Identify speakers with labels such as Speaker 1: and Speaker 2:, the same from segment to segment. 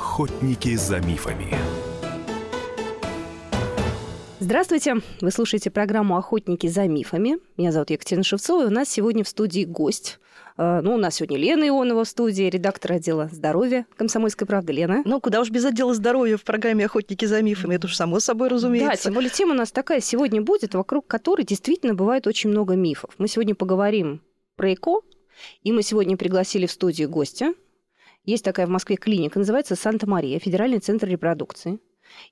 Speaker 1: Охотники за мифами.
Speaker 2: Здравствуйте! Вы слушаете программу «Охотники за мифами». Меня зовут Екатерина Шевцова, и у нас сегодня в студии гость. Э, ну, у нас сегодня Лена Ионова в студии, редактор отдела здоровья «Комсомольской правды». Лена.
Speaker 3: Ну, куда уж без отдела здоровья в программе «Охотники за мифами». Это уж само собой разумеется.
Speaker 2: Да, тем более тема у нас такая сегодня будет, вокруг которой действительно бывает очень много мифов. Мы сегодня поговорим про ЭКО, и мы сегодня пригласили в студию гостя. Есть такая в Москве клиника, называется «Санта-Мария», федеральный центр репродукции.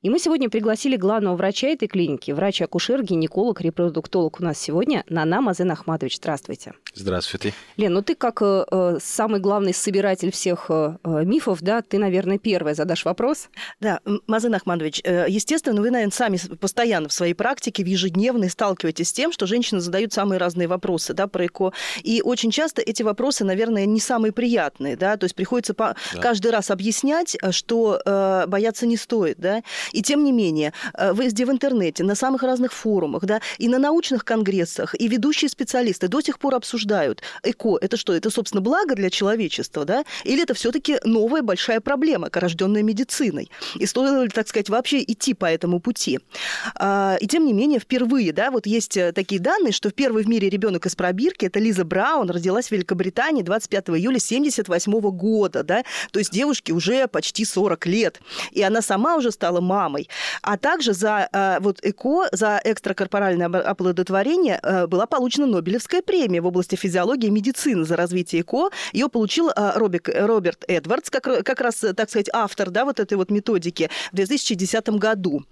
Speaker 2: И мы сегодня пригласили главного врача этой клиники, врач-акушер, гинеколог, репродуктолог у нас сегодня, Нана Мазен Ахматович. Здравствуйте.
Speaker 4: Здравствуйте.
Speaker 2: Лен, ну ты как э, э самый главный собиратель всех э, э, мифов, да, ты, наверное, первая задашь вопрос.
Speaker 3: Да, Мазен Ахматович, э, естественно, вы, наверное, сами постоянно в своей практике, в ежедневной сталкиваетесь с тем, что женщины задают самые разные вопросы, да, про ЭКО. И очень часто эти вопросы, наверное, не самые приятные, да, то есть приходится по... да. каждый раз объяснять, э, что э, бояться не стоит, да, и тем не менее, э, везде в интернете, на самых разных форумах, да, и на научных конгрессах, и ведущие специалисты до сих пор обсуждают, эко, это что, это, собственно, благо для человечества, да, или это все-таки новая большая проблема, рожденная медициной, и стоило ли, так сказать, вообще идти по этому пути. А, и тем не менее, впервые, да, вот есть э, такие данные, что первый в мире ребенок из пробирки, это Лиза Браун, родилась в Великобритании 25 июля 1978 года, да, то есть девушке уже почти 40 лет, и она сама уже стала стала мамой. А также за э, вот ЭКО, за экстракорпоральное оплодотворение э, была получена Нобелевская премия в области физиологии и медицины за развитие ЭКО. Ее получил э, Робик, Роберт Эдвардс, как, как раз, так сказать, автор да, вот этой вот методики в 2010 году.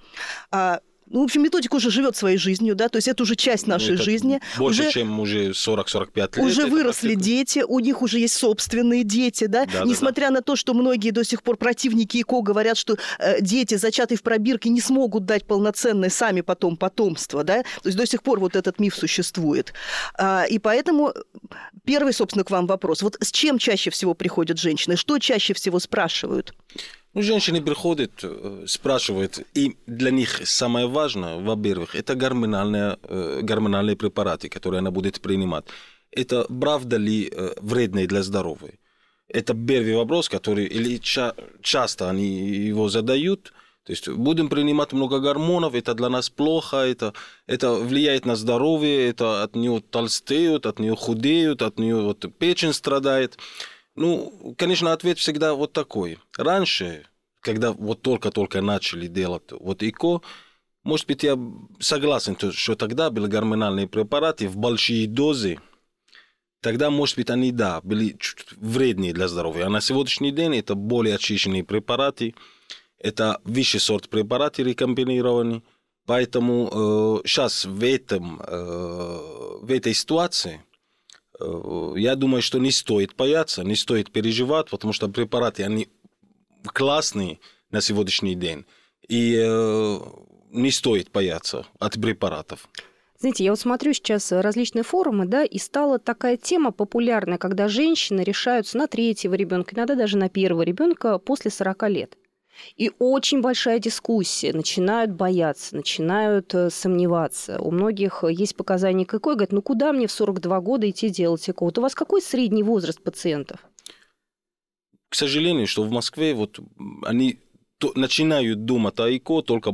Speaker 3: Ну, в общем, методика уже живет своей жизнью, да, то есть это уже часть ну, нашей
Speaker 4: это
Speaker 3: жизни.
Speaker 4: Больше, уже, чем уже 40-45 лет.
Speaker 3: Уже выросли практика. дети, у них уже есть собственные дети, да, да несмотря да, да. на то, что многие до сих пор противники ИКО говорят, что э, дети, зачатые в пробирке, не смогут дать полноценное сами потом потомство, да, то есть до сих пор вот этот миф существует. А, и поэтому первый, собственно, к вам вопрос. Вот с чем чаще всего приходят женщины? Что чаще всего спрашивают?
Speaker 4: Ну, женщины приходят, э, спрашивают, и для них самое важное, во-первых, это гормональные, э, гормональные препараты, которые она будет принимать. Это правда ли э, вредные для здоровья? Это первый вопрос, который или ча- часто они его задают, то есть будем принимать много гормонов, это для нас плохо, это, это влияет на здоровье, это от нее толстеют, от нее худеют, от нее вот печень страдает. Ну, конечно, ответ всегда вот такой. Раньше, когда вот только-только начали делать вот ИКО, может быть, я согласен, что тогда были гормональные препараты в большие дозы, тогда, может быть, они, да, были чуть вреднее для здоровья. А на сегодняшний день это более очищенные препараты, это высший сорт препараты рекомбинированные, поэтому э, сейчас в, этом, э, в этой ситуации я думаю, что не стоит бояться, не стоит переживать, потому что препараты, они классные на сегодняшний день. И э, не стоит бояться от препаратов.
Speaker 2: Знаете, я вот смотрю сейчас различные форумы, да, и стала такая тема популярная, когда женщины решаются на третьего ребенка, иногда даже на первого ребенка после 40 лет. И очень большая дискуссия. Начинают бояться, начинают э, сомневаться. У многих есть показания какой, говорят, ну куда мне в 42 года идти делать ЭКО? Вот у вас какой средний возраст пациентов?
Speaker 4: К сожалению, что в Москве вот они начинают думать о ЭКО только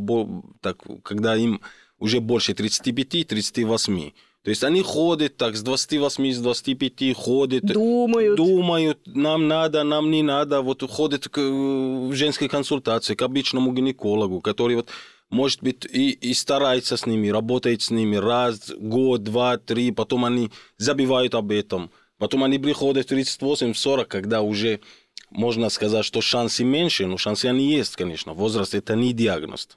Speaker 4: так, когда им уже больше 35-38. То есть они ходят так с 28, с 25 ходят.
Speaker 2: Думают.
Speaker 4: Думают, нам надо, нам не надо. Вот ходят к, в женской консультации, к обычному гинекологу, который вот может быть, и, и старается с ними, работает с ними раз, год, два, три, потом они забивают об этом. Потом они приходят в 38-40, когда уже можно сказать, что шансы меньше, но шансы они есть, конечно. Возраст – это не диагноз.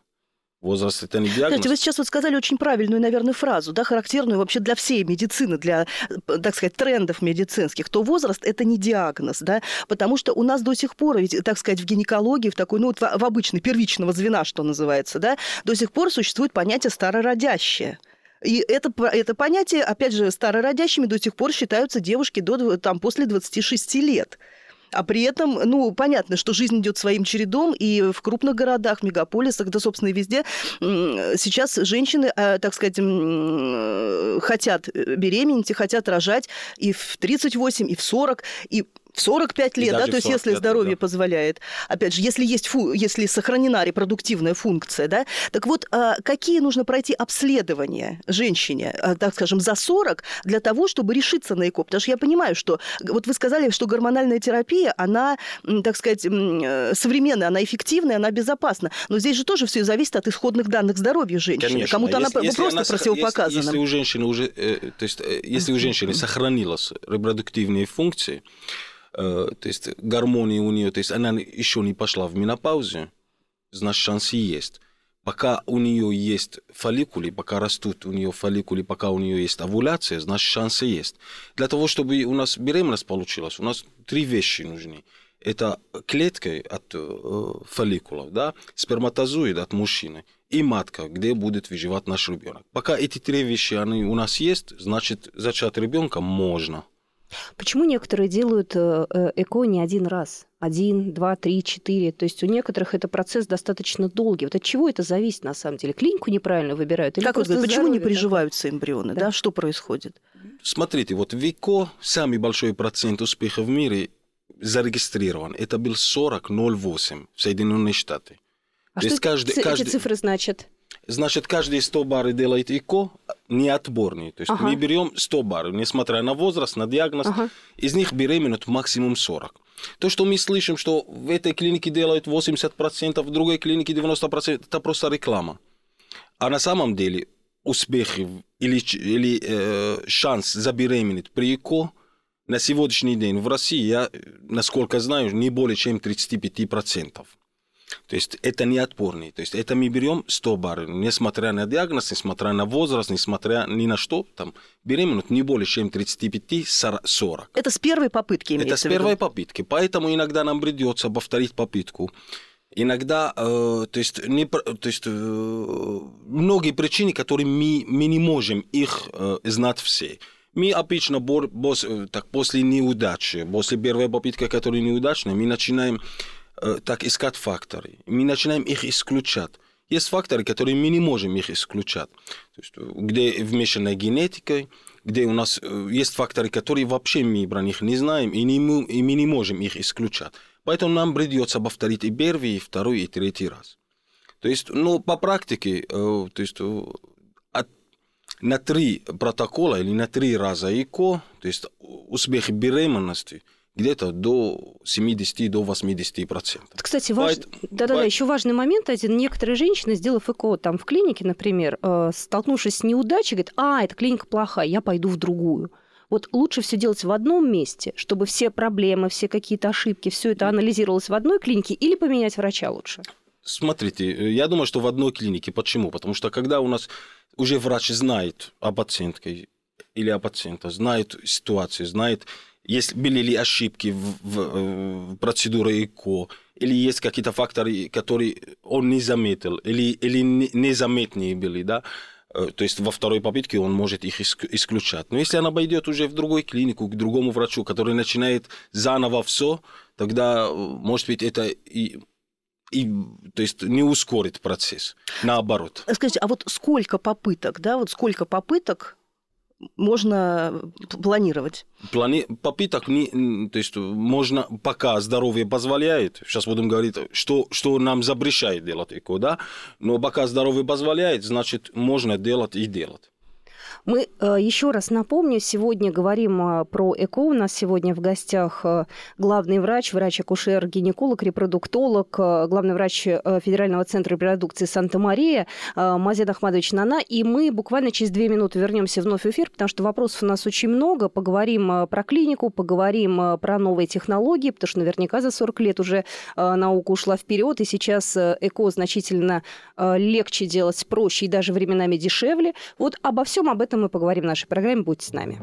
Speaker 4: Возраст – это не диагноз.
Speaker 3: Знаете, вы сейчас вот сказали очень правильную, наверное, фразу, да, характерную вообще для всей медицины, для, так сказать, трендов медицинских, то возраст – это не диагноз, да, потому что у нас до сих пор, ведь, так сказать, в гинекологии, в такой, ну, вот в, в обычной первичного звена, что называется, да, до сих пор существует понятие «старородящее». И это, это понятие, опять же, старородящими до сих пор считаются девушки до, там, после 26 лет. А при этом, ну, понятно, что жизнь идет своим чередом, и в крупных городах, мегаполисах, да, собственно, и везде сейчас женщины, э, так сказать, хотят беременеть и хотят рожать и в 38, и в 40, и в 45 лет, да, то есть если здоровье да. позволяет. Опять же, если есть фу, если сохранена репродуктивная функция, да, так вот, а, какие нужно пройти обследования женщине, а, так скажем, за 40 для того, чтобы решиться на ЭКО? Потому что я понимаю, что вот вы сказали, что гормональная терапия, она, так сказать, э, современная, она эффективная, она безопасна. Но здесь же тоже все зависит от исходных данных здоровья женщины. Кому-то она если просто она, противопоказана.
Speaker 4: Если, если у женщины уже, э, то есть, э, если у женщины сохранилась репродуктивные функции, Э, то есть гармония у нее, то есть она еще не пошла в менопаузе, значит шансы есть. Пока у нее есть фолликулы, пока растут у нее фолликулы, пока у нее есть овуляция, значит шансы есть. Для того, чтобы у нас беременность получилась, у нас три вещи нужны. Это клетка от э, фолликулов, да, сперматозоид от мужчины и матка, где будет выживать наш ребенок. Пока эти три вещи они у нас есть, значит зачать ребенка можно.
Speaker 2: Почему некоторые делают э, э, ЭКО не один раз? Один, два, три, четыре. То есть у некоторых это процесс достаточно долгий. Вот от чего это зависит на самом деле? Клинику неправильно выбирают? Или
Speaker 3: как вот, почему не приживаются эмбрионы? Да? да? Что происходит?
Speaker 4: Смотрите, вот в ЭКО самый большой процент успеха в мире зарегистрирован. Это был 40,08 в Соединенных Штатах.
Speaker 2: А То что каждый, эти каждый... цифры значат?
Speaker 4: Значит, каждые 100 бар делает ИКО не отборный. То есть ага. мы берем 100 бар, несмотря на возраст, на диагноз, ага. из них беременеют максимум 40. То, что мы слышим, что в этой клинике делают 80%, в другой клинике 90%, это просто реклама. А на самом деле успех или, или э, шанс забеременеть при ИКО на сегодняшний день в России, я, насколько знаю, не более чем 35%. То есть это не отпорный. То есть это мы берем 100 бар, несмотря на диагноз, несмотря на возраст, несмотря ни на что, там беременность не более чем 35-40.
Speaker 3: Это с первой попытки
Speaker 4: Это с первой попытки. Поэтому иногда нам придется повторить попытку. Иногда, э, то есть, не, то есть э, многие причины, которые мы, мы не можем их э, знать все. Мы обычно бор, бос, э, так, после неудачи, после первой попытки, которая неудачная, мы начинаем так искать факторы. Мы начинаем их исключать. Есть факторы, которые мы не можем их исключать. То есть, э, где вмешана генетика, где у нас э, есть факторы, которые вообще мы про них не знаем, и, не, и мы не можем их исключать. Поэтому нам придется повторить и первый, и второй, и третий раз. То есть, ну, по практике, то есть, от, на три протокола или на три раза ИКО, то есть успех беременности – где-то до 70 до 80 процентов.
Speaker 2: Кстати, важ... да, да, да, еще важный момент один. Некоторые женщины, сделав ЭКО там в клинике, например, э, столкнувшись с неудачей, говорят, а, эта клиника плохая, я пойду в другую. Вот лучше все делать в одном месте, чтобы все проблемы, все какие-то ошибки, все это анализировалось в одной клинике, или поменять врача лучше?
Speaker 4: Смотрите, э, я думаю, что в одной клинике. Почему? Потому что когда у нас уже врач знает о пациентке или о пациенте, знает ситуацию, знает есть, были ли ошибки в, в, э, в процедуре ЭКО, или есть какие-то факторы, которые он не заметил, или, или незаметные были, да, э, то есть во второй попытке он может их исключать. Но если она пойдет уже в другую клинику, к другому врачу, который начинает заново все, тогда, э, может быть, это и и, то есть не ускорит процесс, наоборот.
Speaker 3: Скажите, а вот сколько попыток, да, вот сколько попыток можно планировать?
Speaker 4: Плани... Попыток, не, то есть можно, пока здоровье позволяет, сейчас будем говорить, что, что нам запрещает делать ЭКО, да, но пока здоровье позволяет, значит, можно делать и делать.
Speaker 2: Мы э, еще раз напомню, сегодня говорим э, про ЭКО. У нас сегодня в гостях э, главный врач, врач-акушер, гинеколог, репродуктолог, главный врач Федерального центра репродукции Санта-Мария Мазед Ахмадович Нана. И мы буквально через две минуты вернемся вновь в эфир, потому что вопросов у нас очень много. Поговорим про клинику, поговорим про новые технологии, потому что наверняка за 40 лет уже наука ушла вперед, и сейчас ЭКО значительно легче делать, проще и даже временами дешевле. Вот обо всем об этом этом мы поговорим в нашей программе. Будьте с нами.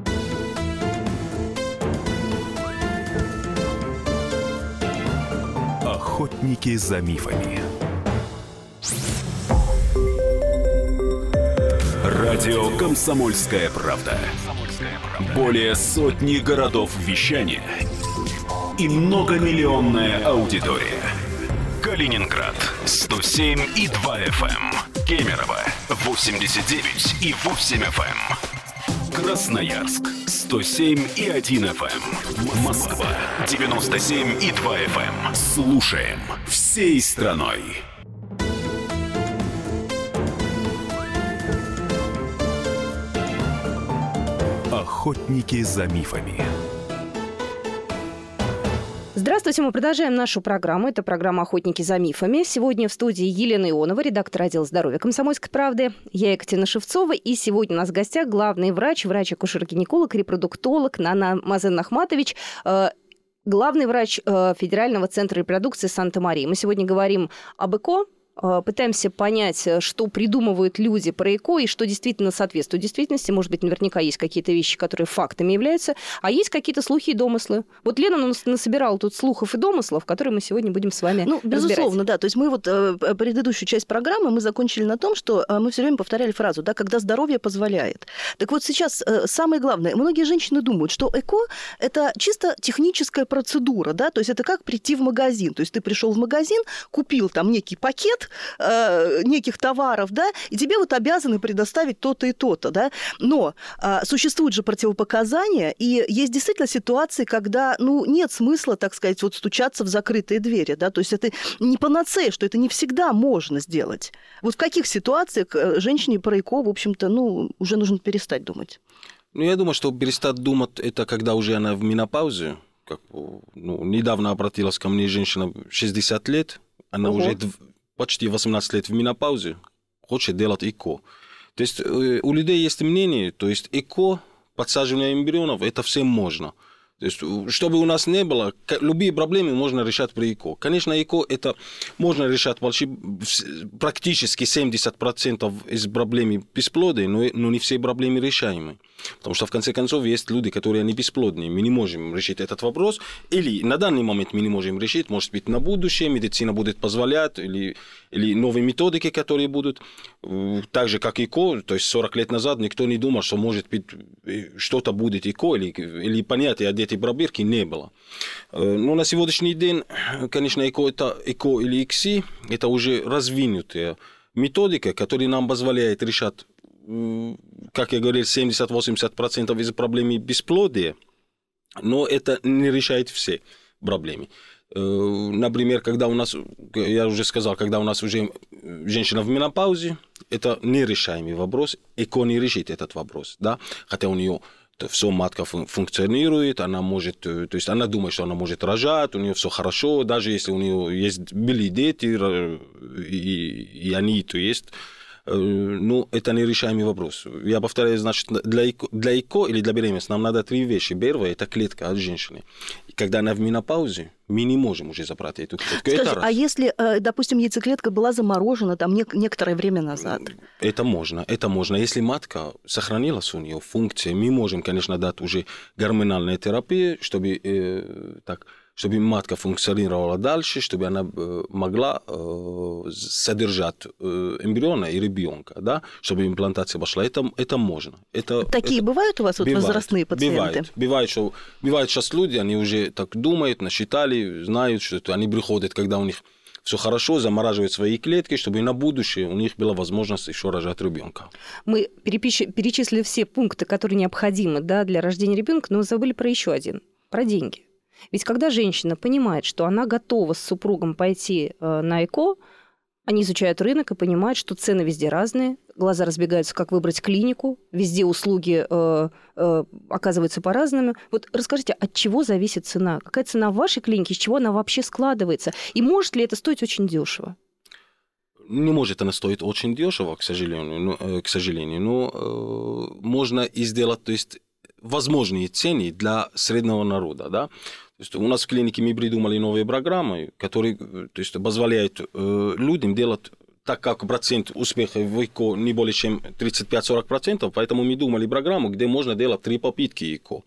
Speaker 1: Охотники за мифами. Радио «Комсомольская правда». Более сотни городов вещания и многомиллионная аудитория. Калининград 107 и 2 FM. Кемерово 89 и 8 FM. Красноярск 107 и 1 FM. Эм. Москва 97 и 2 FM. Эм. Слушаем всей страной. Охотники за мифами.
Speaker 2: Здравствуйте, мы продолжаем нашу программу. Это программа «Охотники за мифами». Сегодня в студии Елена Ионова, редактор отдела здоровья «Комсомольской правды». Я Екатерина Шевцова. И сегодня у нас в гостях главный врач, врач-акушер-гинеколог, репродуктолог Нана Мазен Ахматович, э, главный врач э, Федерального центра репродукции Санта-Марии. Мы сегодня говорим об ЭКО, пытаемся понять, э, что придумывают люди про ЭКО и что действительно соответствует действительности. Может быть, наверняка есть какие-то вещи, которые фактами являются, а есть какие-то слухи и домыслы. Вот Лена нас насобирала тут слухов и домыслов, которые мы сегодня будем с вами
Speaker 3: Ну, безусловно, да. То есть мы вот э, предыдущую часть программы мы закончили на том, что мы все время повторяли фразу, да, когда здоровье позволяет. Так вот сейчас самое главное, многие женщины думают, что ЭКО – это чисто техническая процедура, да, то есть это как прийти в магазин. То есть ты пришел в магазин, купил там некий пакет, э, неких товаров, да, и тебе вот обязаны предоставить то-то и то-то, да. Но э, существуют же противопоказания, и есть действительно ситуации, когда, ну, нет смысла, так сказать, вот стучаться в закрытые двери, да, то есть это не панацея, что это не всегда можно сделать. Вот в каких ситуациях э, женщине про ЭКО, в общем-то, ну, уже нужно перестать думать?
Speaker 4: Ну, я думаю, что перестать думать, это когда уже она в менопаузе, как, ну, недавно обратилась ко мне женщина 60 лет, она Ого. уже почти 18 лет в менопаузе, хочет делать ЭКО. То есть э, у людей есть мнение, то есть ЭКО, подсаживание эмбрионов, это всем можно. То есть, чтобы у нас не было, любые проблемы можно решать при ЭКО. Конечно, ЭКО это можно решать почти, практически 70% из проблем бесплодия, но, но не все проблемы решаемы. Потому что, в конце концов, есть люди, которые не бесплодные. Мы не можем решить этот вопрос. Или на данный момент мы не можем решить. Может быть, на будущее медицина будет позволять, или, или новые методики, которые будут. Так же, как ИКО, то есть 40 лет назад никто не думал, что может быть что-то будет ИКО, или, или понятия о дети пробирки не было. Э, но на сегодняшний день, конечно, ИКО, это, ИКО или ИКСИ, это уже развинутая методика, которая нам позволяет решать как я говорил, 70-80% из проблем бесплодия, но это не решает все проблемы. Э, например, когда у нас, я уже сказал, когда у нас уже женщина в менопаузе, это нерешаемый вопрос, ЭКО не решит этот вопрос, да, хотя у нее все матка функционирует, она может, э, то есть она думает, что она может рожать, у нее все хорошо, даже если у нее есть были дети, и, и они то есть ну, это нерешаемый вопрос. Я повторяю, значит, для ЭКО, для ЭКО или для беременности нам надо три вещи. Первое – это клетка от женщины. И когда она в менопаузе, мы не можем уже забрать эту клетку.
Speaker 3: Скажи, это а если, э, допустим, яйцеклетка была заморожена там некоторое время назад?
Speaker 4: Это можно, это можно. Если матка сохранилась у нее функция, мы можем, конечно, дать уже гормональную терапию, чтобы э, так чтобы матка функционировала дальше, чтобы она э, могла э, содержать э, эмбриона и ребенка, да, чтобы имплантация пошла. Это, это можно. Это,
Speaker 3: Такие
Speaker 4: это...
Speaker 3: бывают у вас вот бывает, возрастные пациенты?
Speaker 4: Бывает. Бывает, что, бывает сейчас люди, они уже так думают, насчитали, знают, что это, они приходят, когда у них все хорошо, замораживают свои клетки, чтобы на будущее у них была возможность еще рожать ребенка.
Speaker 2: Мы перечислили все пункты, которые необходимы да, для рождения ребенка, но забыли про еще один, про деньги. Ведь когда женщина понимает, что она готова с супругом пойти э, на ЭКО, они изучают рынок и понимают, что цены везде разные, глаза разбегаются, как выбрать клинику, везде услуги э, э, оказываются по-разному. Вот расскажите, от чего зависит цена? Какая цена в вашей клинике, из чего она вообще складывается? И может ли это стоить очень дешево?
Speaker 4: Не может она стоить очень дешево, к сожалению, но, э, к сожалению, но э, можно и сделать, то есть возможные цены для среднего народа, да. То есть у нас в клинике мы придумали новые программы, которые то есть, позволяют э, людям делать так как процент успеха в ИКО не более чем 35-40%, поэтому мы думали программу, где можно делать три попытки ИКО,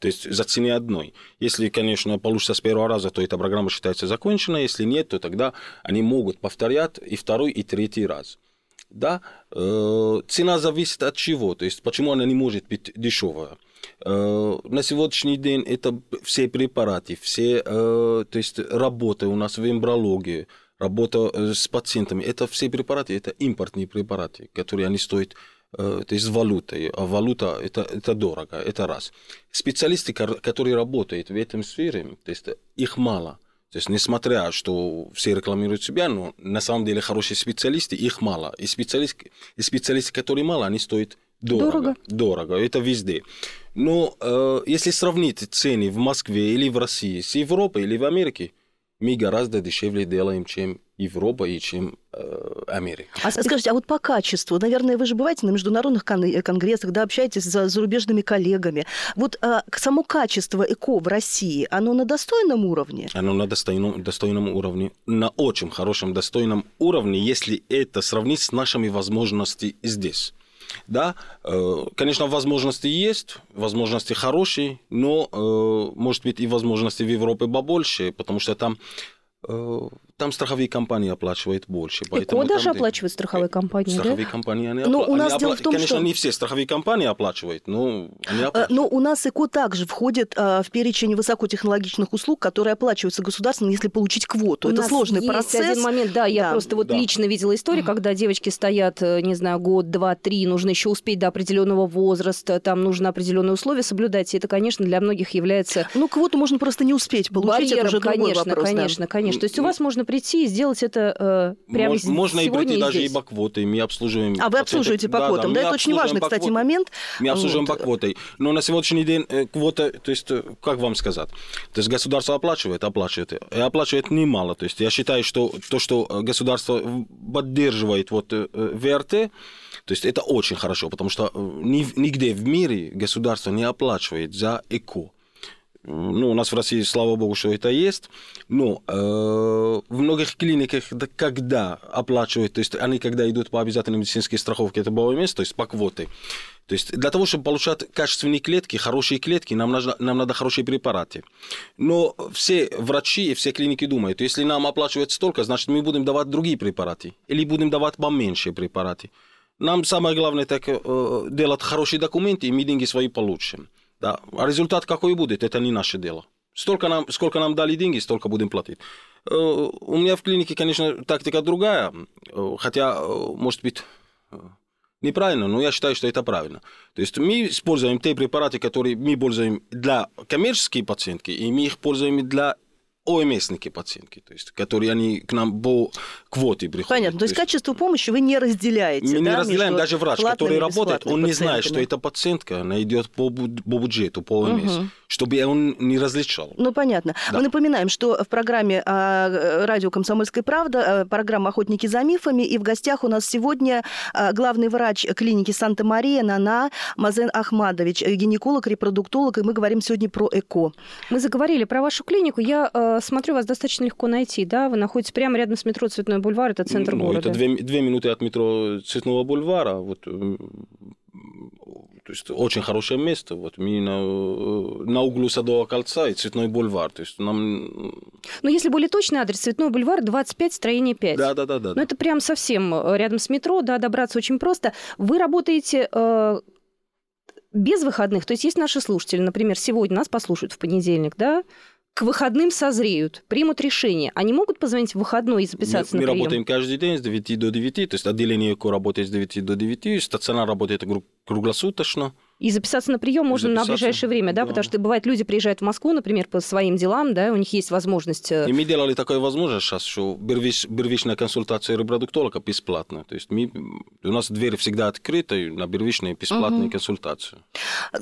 Speaker 4: то есть за цене одной. Если, конечно, получится с первого раза, то эта программа считается законченной, если нет, то тогда они могут повторять и второй, и третий раз. Да, э, цена зависит от чего, то есть почему она не может быть дешевая. Э, на сегодняшний день это все препараты, все э, то есть работы у нас в эмбриологии, работа э, с пациентами, это все препараты, это импортные препараты, которые они стоят то есть валютой. А валюта это, это дорого, это раз. Специалисты, которые работают в этом сфере, то есть их мало. То есть, несмотря, что все рекламируют себя, но на самом деле хорошие специалисты, их мало. И специалисты, и специалисты которые мало, они стоят дорого. Дорого. Дорого, это везде. Но э, если сравнить цены в Москве или в России с Европой или в Америке, мы гораздо дешевле делаем, чем Европа и чем э, Америка.
Speaker 3: А скажите, а вот по качеству, наверное, вы же бываете на международных кон- конгрессах, да, общаетесь с зарубежными коллегами. Вот а, само качество ЭКО в России, оно на достойном уровне?
Speaker 4: Оно на достойном, достойном уровне, на очень хорошем достойном уровне, если это сравнить с нашими возможностями здесь. Да, э, конечно, возможности есть, возможности хорошие, но, э, может быть, и возможности в Европе побольше, потому что там э, там страховые компании оплачивают больше.
Speaker 2: Поэтому ИКО даже там, оплачивает страховые компании,
Speaker 4: страховые
Speaker 2: да?
Speaker 4: компании, они,
Speaker 3: но
Speaker 4: опла...
Speaker 3: у нас
Speaker 4: они
Speaker 3: дело
Speaker 4: опла...
Speaker 3: в том,
Speaker 4: Конечно,
Speaker 3: что...
Speaker 4: не все страховые компании оплачивают, но они оплачивают.
Speaker 3: Но у нас ИКО также входит в перечень высокотехнологичных услуг, которые оплачиваются государством, если получить квоту.
Speaker 2: У
Speaker 3: Это
Speaker 2: нас
Speaker 3: сложный
Speaker 2: есть
Speaker 3: процесс.
Speaker 2: один момент, да, я да. просто вот да. лично видела историю, когда девочки стоят, не знаю, год, два, три, нужно еще успеть до определенного возраста, там нужно определенные условия соблюдать, и это, конечно, для многих является...
Speaker 3: Ну, квоту можно просто не успеть получить,
Speaker 2: барьером,
Speaker 3: это уже
Speaker 2: конечно,
Speaker 3: вопрос.
Speaker 2: Конечно, да. конечно. То есть у вас можно прийти и сделать это прямо
Speaker 4: Мож, Можно и прийти
Speaker 2: и
Speaker 4: даже
Speaker 2: здесь.
Speaker 4: и по квоте. Мы обслуживаем...
Speaker 3: А вы обслуживаете по квотам, да? да? Это очень важный, кстати,
Speaker 4: квоте.
Speaker 3: момент.
Speaker 4: Мы обслуживаем вот. по квоте. Но на сегодняшний день квота, то есть, как вам сказать? То есть государство оплачивает, оплачивает. И оплачивает немало. То есть я считаю, что то, что государство поддерживает вот ВРТ, то есть это очень хорошо, потому что нигде в мире государство не оплачивает за ЭКО. Ну, у нас в России, слава богу, что это есть. Но э, в многих клиниках, когда оплачивают, то есть они когда идут по обязательной медицинской страховке, это БОМС, то есть по квоте. То есть для того, чтобы получать качественные клетки, хорошие клетки, нам, нужно, нам надо хорошие препараты. Но все врачи и все клиники думают, если нам оплачивают столько, значит мы будем давать другие препараты. Или будем давать поменьше препараты. Нам самое главное так э, делать хорошие документы, и мы деньги свои получим. Да. А результат какой будет, это не наше дело. Столько нам, сколько нам дали деньги, столько будем платить. У меня в клинике, конечно, тактика другая, хотя, может быть, неправильно, но я считаю, что это правильно. То есть мы используем те препараты, которые мы пользуем для коммерческих пациентки, и мы их пользуем для ОМСники пациентки, то есть, которые они к нам по квоте приходят.
Speaker 3: Понятно. То, есть, то есть качество помощи вы не разделяете.
Speaker 4: Мы
Speaker 3: да,
Speaker 4: не разделяем. Даже врач, который работает, он не знает, что эта пациентка, она идет по, по бюджету, по ОМС, угу. чтобы он не различал.
Speaker 3: Ну, понятно. Да. Мы напоминаем, что в программе а, радио «Комсомольская правда» а, программа «Охотники за мифами», и в гостях у нас сегодня а, главный врач клиники Санта-Мария Нана Мазен Ахмадович, гинеколог, репродуктолог, и мы говорим сегодня про ЭКО.
Speaker 2: Мы заговорили про вашу клинику. Я смотрю, вас достаточно легко найти, да? Вы находитесь прямо рядом с метро Цветной бульвар, это центр
Speaker 4: ну,
Speaker 2: города.
Speaker 4: Это две, две минуты от метро Цветного бульвара. Вот, то есть очень хорошее место. Вот мы на, на углу Садового кольца и Цветной бульвар. То есть нам...
Speaker 2: Ну, если более точный адрес, Цветной бульвар, 25, строение 5.
Speaker 4: Да, да, да. да
Speaker 2: Но да. это прям совсем рядом с метро, да, добраться очень просто. Вы работаете э, без выходных, то есть есть наши слушатели, например, сегодня нас послушают в понедельник, да, к выходным созреют, примут решение. Они могут позвонить в выходной и записаться
Speaker 4: мы,
Speaker 2: на
Speaker 4: мы
Speaker 2: прием?
Speaker 4: работаем каждый день с 9 до 9, то есть отделение ЭКО работает с 9 до 9, стационар работает круглосуточно.
Speaker 2: И записаться на прием можно на ближайшее время, да? да? Потому что бывает, люди приезжают в Москву, например, по своим делам, да, у них есть возможность...
Speaker 4: И мы делали такое возможность сейчас, что первич, первичная консультация репродуктолога бесплатная. То есть мы, у нас дверь всегда открыта на первичную бесплатную угу. консультацию.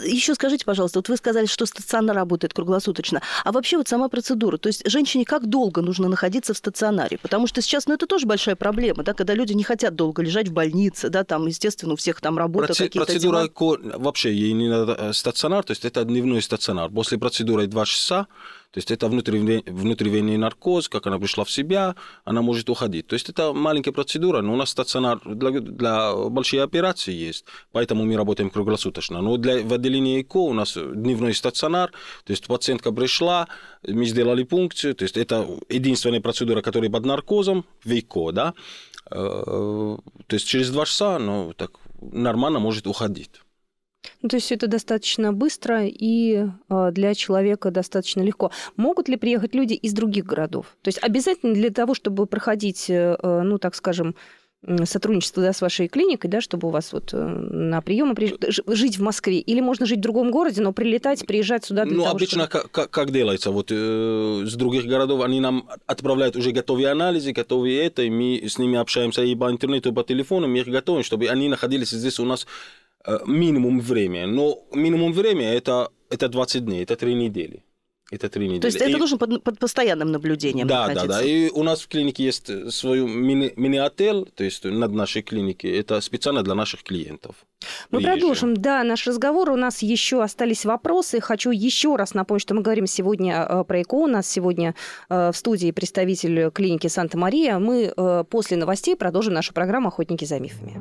Speaker 3: Еще скажите, пожалуйста, вот вы сказали, что стационар работает круглосуточно, а вообще вот сама процедура, то есть женщине как долго нужно находиться в стационаре? Потому что сейчас, ну, это тоже большая проблема, да, когда люди не хотят долго лежать в больнице, да, там, естественно, у всех там работа,
Speaker 4: Проце-
Speaker 3: какие-то
Speaker 4: Процедура
Speaker 3: дела.
Speaker 4: вообще ей не надо стационар, то есть это дневной стационар. После процедуры 2 часа, то есть это внутривенный, наркоз, как она пришла в себя, она может уходить. То есть это маленькая процедура, но у нас стационар для, для большой операции есть, поэтому мы работаем круглосуточно. Но для, в отделении ЭКО у нас дневной стационар, то есть пациентка пришла, мы сделали пункцию, то есть это единственная процедура, которая под наркозом в ЭКО, да, то есть через два часа, ну, так нормально может уходить.
Speaker 2: Ну, то есть это достаточно быстро и э, для человека достаточно легко. Могут ли приехать люди из других городов? То есть обязательно для того, чтобы проходить, э, ну, так скажем, сотрудничество да, с вашей клиникой, да, чтобы у вас вот э, на приемы жить в Москве? Или можно жить в другом городе, но прилетать, приезжать сюда для
Speaker 4: ну,
Speaker 2: того,
Speaker 4: обычно
Speaker 2: чтобы...
Speaker 4: как, как делается? Вот э, с других городов они нам отправляют уже готовые анализы, готовые это, и мы с ними общаемся и по интернету, и по телефону, мы их готовим, чтобы они находились здесь у нас э, минимум время. Но минимум время это, это 20 дней, это 3 недели. Это три недели.
Speaker 3: То есть это и... нужно под, под постоянным наблюдением
Speaker 4: Да,
Speaker 3: находиться.
Speaker 4: да, да. И у нас в клинике есть свой мини- мини-отель, то есть над нашей клиникой. Это специально для наших клиентов.
Speaker 2: Мы Приезжие. продолжим, да, наш разговор. У нас еще остались вопросы. Хочу еще раз напомнить, что мы говорим сегодня э, про ЭКО. У нас сегодня э, в студии представитель клиники Санта-Мария. Мы э, после новостей продолжим нашу программу «Охотники за мифами».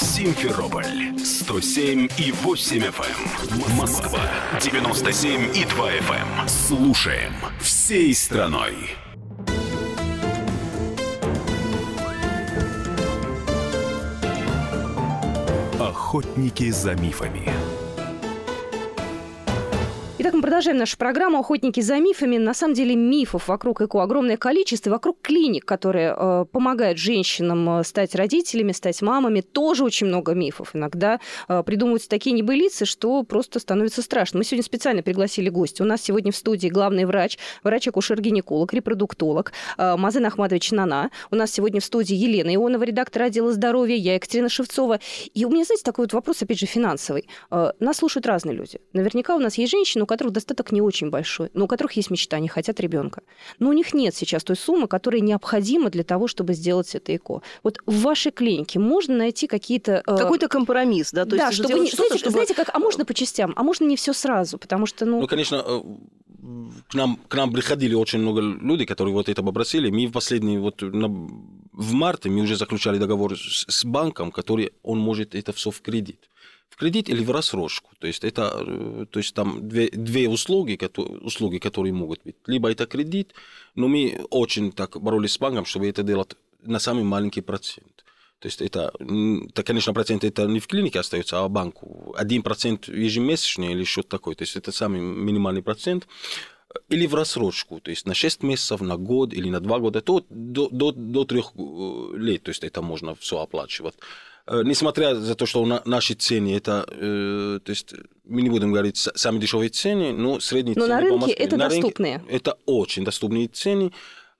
Speaker 1: Симферополь 107 и 8 FM. Москва 97 и 2 FM. Слушаем всей страной. Охотники за мифами.
Speaker 2: Итак, мы продолжаем нашу программу «Охотники за мифами». На самом деле мифов вокруг ЭКО огромное количество. Вокруг клиник, которые э, помогают женщинам э, стать родителями, стать мамами, тоже очень много мифов. Иногда э, придумываются такие небылицы, что просто становится страшно. Мы сегодня специально пригласили гостя. У нас сегодня в студии главный врач, врач-акушер-гинеколог, репродуктолог э, Мазен Ахматович Нана. У нас сегодня в студии Елена Ионова, редактор отдела здоровья, я Екатерина Шевцова. И у меня, знаете, такой вот вопрос, опять же, финансовый. Э, нас слушают разные люди. Наверняка у нас есть женщины, которых достаток не очень большой, но у которых есть мечта, они хотят ребенка. Но у них нет сейчас той суммы, которая необходима для того, чтобы сделать это ЭКО. Вот в вашей клинике можно найти какие-то...
Speaker 3: Э... Какой-то компромисс, да?
Speaker 2: То да, есть чтобы, не, знаете, чтобы... знаете, как, а можно по частям, а можно не все сразу, потому что, ну...
Speaker 4: Ну, конечно, э, к нам, к нам приходили очень много людей, которые вот это попросили. Мы в последний, вот на, в марте мы уже заключали договор с, с банком, который, он может это все в кредит в кредит или в рассрочку. То есть это, э, то есть там две, две услуги, которые, услуги, которые могут быть. Либо это кредит, но мы очень так боролись с банком, чтобы это делать на самый маленький процент. То есть это, это, конечно, процент это не в клинике остается, а в банку. Один процент ежемесячно или что-то такое. То есть это самый минимальный процент. Или в рассрочку, то есть на 6 месяцев, на год или на 2 года, то до, до, до 3 э, лет, то есть это можно все оплачивать. Э, несмотря за то, что наши цены, это, э, то есть мы не будем говорить самые дешевые цены, но средние
Speaker 2: но
Speaker 4: цены
Speaker 2: на рынке это на доступные.
Speaker 4: Рынке это очень доступные цены,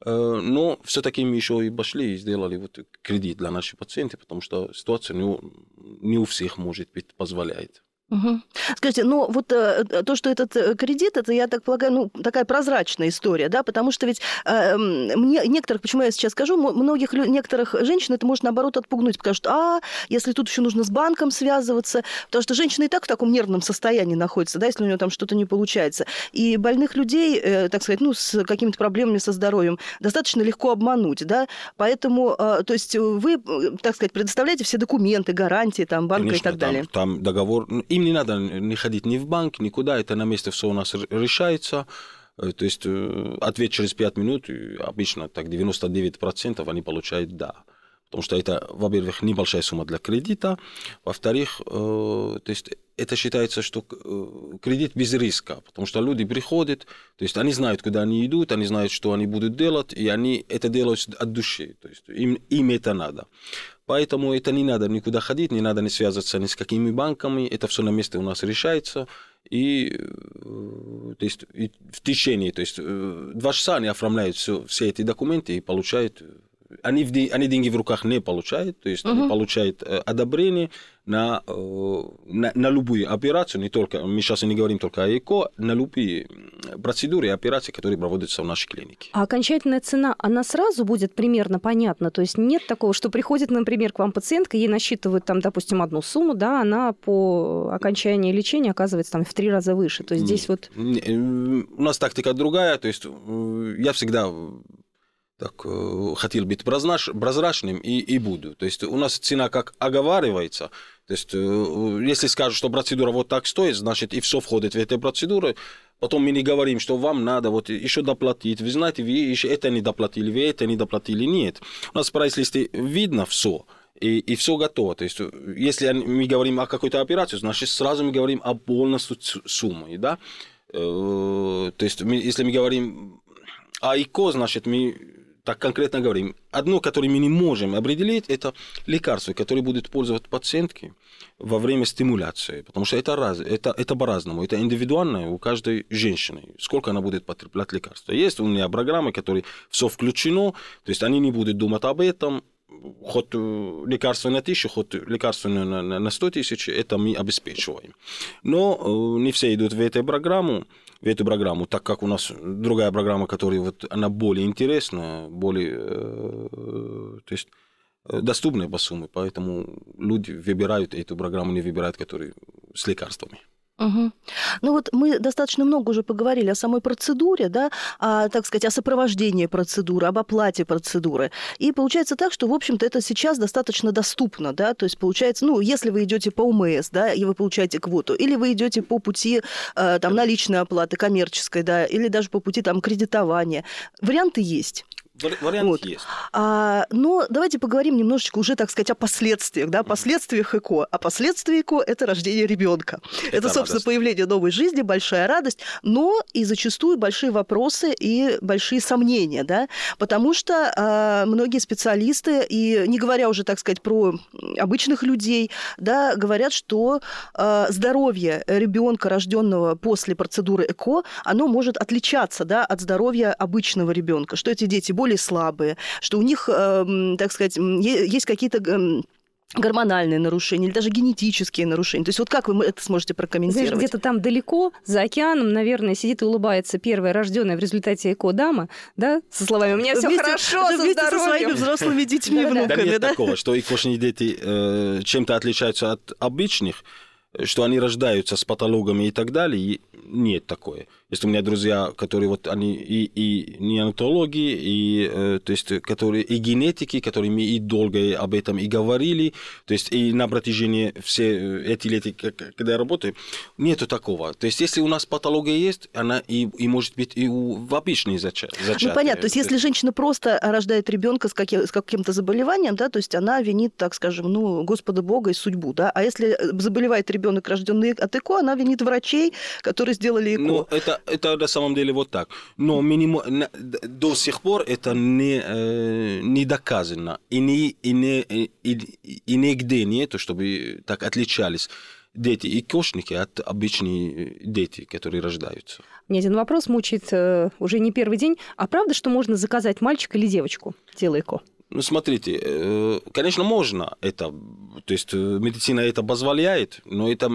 Speaker 4: э, но все-таки мы еще и пошли и сделали вот кредит для наших пациентов, потому что ситуация не у, не у всех, может быть, позволяет.
Speaker 3: Угу. Скажите, ну вот э, э, то, что этот э, кредит, это, я так полагаю, ну, такая прозрачная история, да, потому что ведь э, мне, некоторых, почему я сейчас скажу, многих, некоторых женщин это может, наоборот, отпугнуть, потому что, а, если тут еще нужно с банком связываться, потому что женщина и так в таком нервном состоянии находится, да, если у нее там что-то не получается. И больных людей, э, так сказать, ну, с какими-то проблемами со здоровьем достаточно легко обмануть, да, поэтому, э, то есть вы, так сказать, предоставляете все документы, гарантии, там, банка
Speaker 4: Конечно,
Speaker 3: и так далее.
Speaker 4: Там, там договор, ну, им не надо не ходить ни в банк, никуда, это на месте все у нас решается. Э, то есть э, ответ через 5 минут, обычно так 99% они получают «да». Потому что это, во-первых, небольшая сумма для кредита, во-вторых, э, то есть это считается, что кредит без риска, потому что люди приходят, то есть они знают, куда они идут, они знают, что они будут делать, и они это делают от души, то есть им, им это надо. Поэтому это не надо никуда ходить, не надо не связываться ни с какими банками, это все на месте у нас решается. И, э, то есть, и в течение, то есть э, два часа они оформляют все, все эти документы и получают они, они деньги в руках не получают, то есть угу. они получают э, одобрение на, э, на, на любую операцию, не только, мы сейчас не говорим только о ЭКО, на любые процедуры и операции, которые проводятся в нашей клинике.
Speaker 2: А окончательная цена, она сразу будет примерно понятна? То есть нет такого, что приходит, например, к вам пациентка, ей насчитывают там, допустим, одну сумму, да, она по окончании лечения оказывается там в три раза выше. То есть здесь вот...
Speaker 4: Э, у нас тактика другая, то есть я всегда так, э, хотел быть прозрачным и, и буду. То есть у нас цена как оговаривается. То есть э, если скажут, что процедура вот так стоит, значит и все входит в эту процедуру. Потом мы не говорим, что вам надо вот еще доплатить. Вы знаете, вы еще это не доплатили, вы это не доплатили. Нет. У нас в прайс-листе видно все. И, и все готово. То есть, если мы говорим о какой-то операции, значит, сразу мы говорим о полностью сумме. Да? Э, то есть, мы, если мы говорим о ИКО, значит, мы так конкретно говорим. Одно, которое мы не можем определить, это лекарства, которые будут пользоваться пациентки во время стимуляции. Потому что это, раз, это, это по-разному. Это индивидуально у каждой женщины. Сколько она будет потреблять лекарства. Есть у меня программы, которые все включено. То есть они не будут думать об этом. Хоть э, лекарство на тысячу, хоть лекарство на, на, на 100 тысяч, это мы обеспечиваем. Но э, не все идут в эту программу эту программу, так как у нас другая программа, которая вот, она более интересная, более, э, то есть э, доступная по сумме, поэтому люди выбирают эту программу, не выбирают, которые с лекарствами.
Speaker 3: Угу. Ну вот мы достаточно много уже поговорили о самой процедуре, да, о, так сказать, о сопровождении процедуры, об оплате процедуры. И получается так, что, в общем-то, это сейчас достаточно доступно, да, то есть получается, ну, если вы идете по УМС, да, и вы получаете квоту, или вы идете по пути э, там наличной оплаты, коммерческой, да, или даже по пути там кредитования, варианты есть.
Speaker 4: Вариант вот. есть.
Speaker 3: А, но давайте поговорим немножечко уже, так сказать, о последствиях, да, последствиях ЭКО. А последствия ЭКО – это рождение ребенка. Это, это собственно, радость. появление новой жизни, большая радость, но и зачастую большие вопросы и большие сомнения, да, потому что а, многие специалисты, и не говоря уже, так сказать, про обычных людей, да, говорят, что а, здоровье ребенка, рожденного после процедуры ЭКО, оно может отличаться, да, от здоровья обычного ребенка, что эти дети более более слабые, что у них, эм, так сказать, есть какие-то эм, гормональные нарушения или даже генетические нарушения. То есть вот как вы это сможете прокомментировать?
Speaker 2: Знаешь, где-то там далеко, за океаном, наверное, сидит и улыбается первая рожденная в результате ЭКО дама, да, со словами «у меня все хорошо со
Speaker 3: вместе со своими взрослыми детьми, внуками».
Speaker 4: Да нет такого, что икошные дети э, чем-то отличаются от обычных, что они рождаются с патологами и так далее, нет такое. Есть у меня друзья, которые вот они и, и неонатологи, и, э, то есть, которые и генетики, которые мы и долго об этом и говорили, то есть и на протяжении все э, эти лет, когда я работаю, нету такого. То есть если у нас патология есть, она и, и может быть и у, в обычной зачатии.
Speaker 3: Ну понятно, то есть если женщина просто рождает ребенка с, каким, с каким-то заболеванием, да, то есть она винит, так скажем, ну, Господа Бога и судьбу, да, а если заболевает ребенок, рожденный от ЭКО, она винит врачей, которые сделали ЭКО.
Speaker 4: Ну, это, это на самом деле вот так. Но минимум, до сих пор это не, э, не доказано. И, не, и, не, и, и нигде нет, чтобы так отличались дети и кошники от обычных детей, которые рождаются.
Speaker 2: Мне один вопрос мучает э, уже не первый день. А правда, что можно заказать мальчика или девочку, делая ЭКО?
Speaker 4: Ну, смотрите, э, конечно, можно это, то есть медицина это позволяет, но это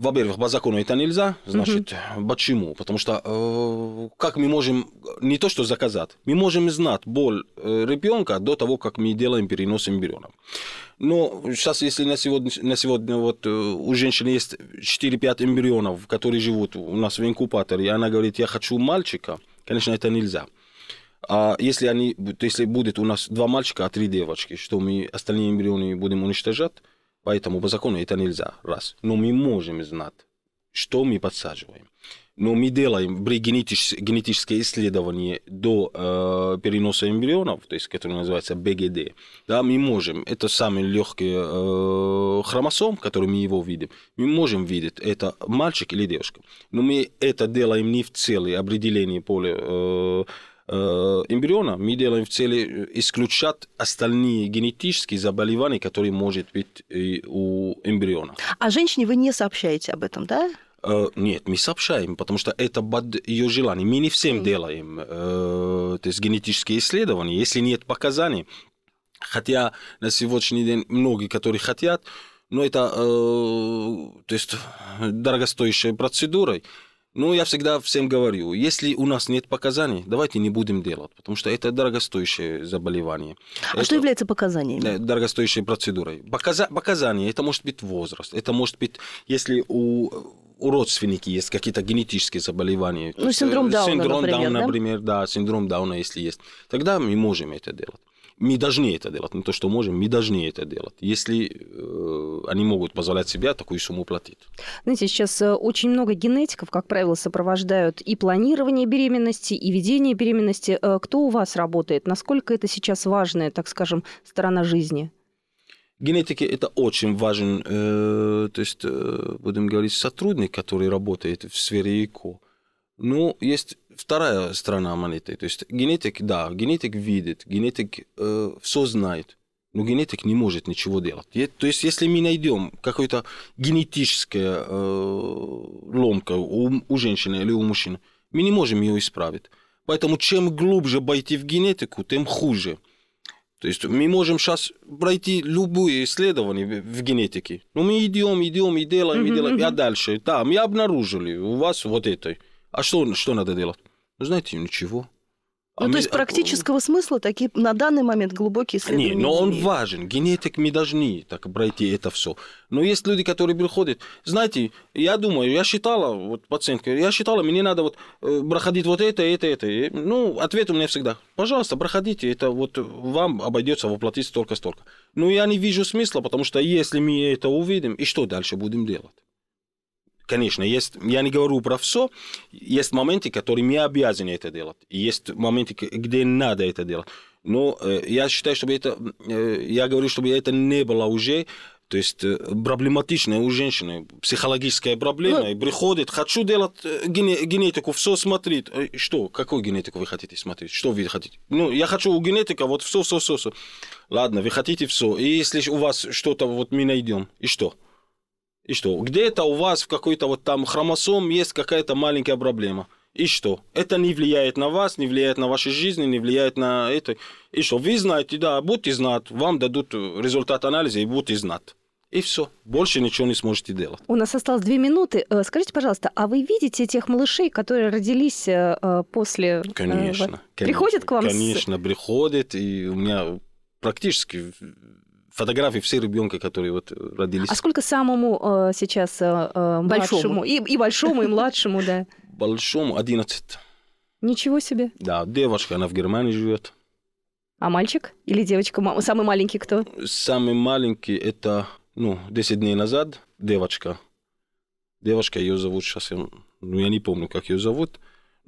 Speaker 4: во-первых, по закону это нельзя, значит, угу. почему? Потому что э, как мы можем не то что заказать, мы можем знать боль э, ребенка до того, как мы делаем перенос эмбриона. Но сейчас, если на сегодня, на сегодня вот э, у женщины есть 4-5 эмбрионов, которые живут у нас в инкубаторе, и она говорит, я хочу мальчика, конечно, это нельзя. А если, они, если будет у нас два мальчика, а три девочки, что мы остальные эмбрионы будем уничтожать, Поэтому по закону это нельзя, раз. Но мы можем знать, что мы подсаживаем. Но мы делаем при генетич, генетическое исследование до э, переноса эмбрионов, то есть, которое называется БГД, да, мы можем, это самый легкий э, хромосом, который мы его видим, мы можем видеть, это мальчик или девушка. Но мы это делаем не в целях определения поля Э, эмбриона, мы делаем в цели э, исключать остальные генетические заболевания, которые может быть у эмбриона.
Speaker 3: А женщине вы не сообщаете об этом, да?
Speaker 4: Uh, нет, мы сообщаем, потому что это под ее желание. Мы не всем mm. делаем то есть генетические исследования, если нет показаний. Хотя на сегодняшний день многие, которые хотят, но это то есть дорогостоящая процедура. Ну, я всегда всем говорю, если у нас нет показаний, давайте не будем делать, потому что это дорогостоящее заболевание.
Speaker 3: А
Speaker 4: это,
Speaker 3: что является показаниями?
Speaker 4: Дорогостоящей процедурой. Показа, показания, это может быть возраст, это может быть, если у у родственники есть какие-то генетические заболевания.
Speaker 3: Ну, синдром
Speaker 4: э,
Speaker 3: Дауна,
Speaker 4: синдром
Speaker 3: например,
Speaker 4: Дауна,
Speaker 3: да?
Speaker 4: например, да, синдром Дауна, если есть. Тогда мы можем это делать. Мы должны это делать, не то, что можем, мы должны это делать, если э, они могут позволять себе такую сумму платить.
Speaker 2: Знаете, сейчас э, очень много генетиков, как правило, сопровождают и планирование беременности, и ведение беременности. Э, Кто у вас работает? Насколько это сейчас важная, так скажем, сторона жизни?
Speaker 4: Генетики это очень важен, э, то есть, э, будем говорить, сотрудник, который работает в сфере ЭКО. Но есть вторая сторона монеты. То есть генетик, да, генетик видит, генетик э, все знает, но генетик не может ничего делать. То есть если мы найдем какую-то генетическая э, ломка у, у женщины или у мужчины, мы не можем ее исправить. Поэтому чем глубже пойти в генетику, тем хуже. То есть мы можем сейчас пройти любые исследования в генетике. Но мы идем, идем и делаем, и делаем. А дальше, да, мы обнаружили у вас вот это. А что, что надо делать? Знаете, ничего. А
Speaker 3: Ну,
Speaker 4: мы-
Speaker 3: то есть практического смысла такие на данный момент глубокие исследования
Speaker 4: не, но он
Speaker 3: имеют.
Speaker 4: важен. Генетик мы должны так пройти это все. Но есть люди, которые приходят. Знаете, я думаю, я считала, вот пациентка, я считала, мне надо вот э, проходить вот это, это, это. И, ну, ответ у меня всегда, пожалуйста, проходите, это вот вам обойдется воплотить столько-столько. Но я не вижу смысла, потому что если мы это увидим, и что дальше будем делать? Конечно, есть, я не говорю про все, есть моменты, которые мы обязаны это делать, есть моменты, где надо это делать. Но э, я считаю, чтобы это, э, я говорю, чтобы это не было уже, то есть э, проблематичная у женщины, психологическая проблема,
Speaker 3: Ну-
Speaker 4: и приходит, хочу делать э, гене- генетику, все смотрит. Э, Что, какую генетику вы хотите смотреть? Что вы хотите? Ну, я хочу у генетика вот все, все, все, все. Ладно, вы хотите все. И если у вас что-то вот мы найдем, и что? И что? Где-то у вас в какой-то вот там хромосом есть какая-то маленькая проблема. И что? Это не влияет на вас, не влияет на вашу жизнь, не влияет на это. И что? Вы знаете, да, будете знать, вам дадут результат анализа и будете знать. И все. Больше ничего не сможете делать.
Speaker 2: У нас осталось две минуты. Э, Скажите, пожалуйста, а вы видите тех малышей, которые родились э, э, после...
Speaker 4: Конечно.
Speaker 2: вот-
Speaker 4: конечно.
Speaker 2: Приходят к вам с-
Speaker 4: Конечно, приходят. И у меня практически фотографии все ребенка, которые вот родились.
Speaker 2: А сколько самому э, сейчас э, э,
Speaker 3: Большому.
Speaker 2: И, и большому, и младшему, да.
Speaker 4: Большому 11.
Speaker 2: Ничего себе.
Speaker 4: Да, девушка, она в Германии живет.
Speaker 2: А мальчик или девочка? Самый маленький кто?
Speaker 4: Самый маленький это, ну, 10 дней назад девочка. Девушка, ее зовут сейчас, я, ну, я не помню, как ее зовут,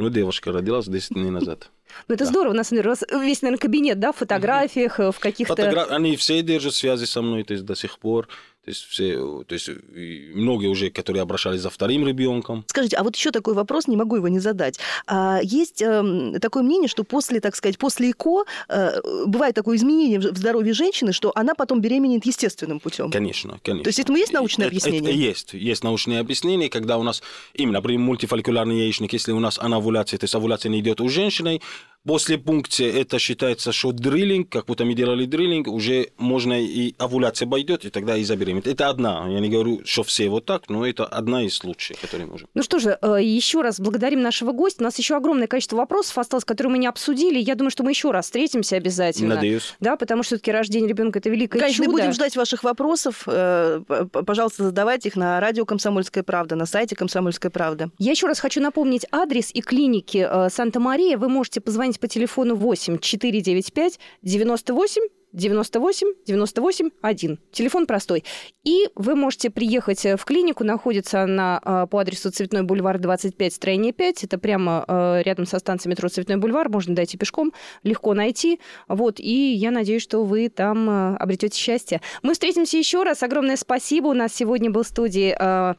Speaker 4: но девушка родилась 10 дней назад.
Speaker 2: Ну, это
Speaker 4: Да.
Speaker 2: здорово. У нас, наверное, у вас весь, наверное, кабинет, да, в фотографиях, э, в каких-то...
Speaker 4: Фотогра- Они все держат связи со мной, то есть до сих пор. То есть все, то есть многие уже, которые обращались за вторым ребенком.
Speaker 3: Скажите, а вот еще такой вопрос, не могу его не задать. А, есть эм, такое мнение, что после, так сказать, после ЭКО э, бывает такое изменение в здоровье женщины, что она потом беременеет естественным путем.
Speaker 4: Конечно, конечно.
Speaker 3: То есть этому есть научное
Speaker 4: Это-
Speaker 3: объяснение?
Speaker 4: это есть. Есть научное объяснение, когда у нас именно, например, мультифолликулярный яичник, если у нас анавуляция, то есть овуляция не идет у женщины, после пункции это считается, что дриллинг, как будто мы делали дриллинг, уже можно и овуляция пойдет, и тогда и забеременеть. Это одна. Я не говорю, что все вот так, но это одна из случаев, которые можем.
Speaker 2: Ну что же, э, еще раз благодарим нашего гостя. У нас еще огромное количество вопросов осталось, которые мы не обсудили. Я думаю, что мы еще раз встретимся обязательно.
Speaker 4: Надеюсь.
Speaker 2: Да, потому что все-таки рождение ребенка это великое
Speaker 3: Конечно,
Speaker 2: чудо.
Speaker 3: будем ждать ваших вопросов. Э, Пожалуйста, задавайте их на радио «Комсомольская правда», на сайте «Комсомольская правда».
Speaker 2: Я еще раз хочу напомнить адрес и клиники э, Санта-Мария. Вы можете позвонить по телефону 8 495 98 98 98 1. Телефон простой. И вы можете приехать э, в клинику. Находится она э, по адресу Цветной бульвар 25, строение 5. Это прямо э, рядом со станцией метро Цветной бульвар. Можно дойти пешком, легко найти. Вот. И я надеюсь, что вы там обретете счастье. Мы встретимся еще раз. Огромное спасибо. У нас сегодня был в студии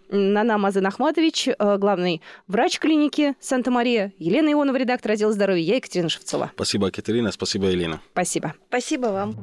Speaker 2: Нана Мазан Ахматович, главный врач клиники Санта-Мария, Елена Ионова, редактор отдела здоровья, я Екатерина Шевцова.
Speaker 4: Спасибо, Катерина, спасибо, Елена.
Speaker 2: Спасибо.
Speaker 3: Спасибо вам.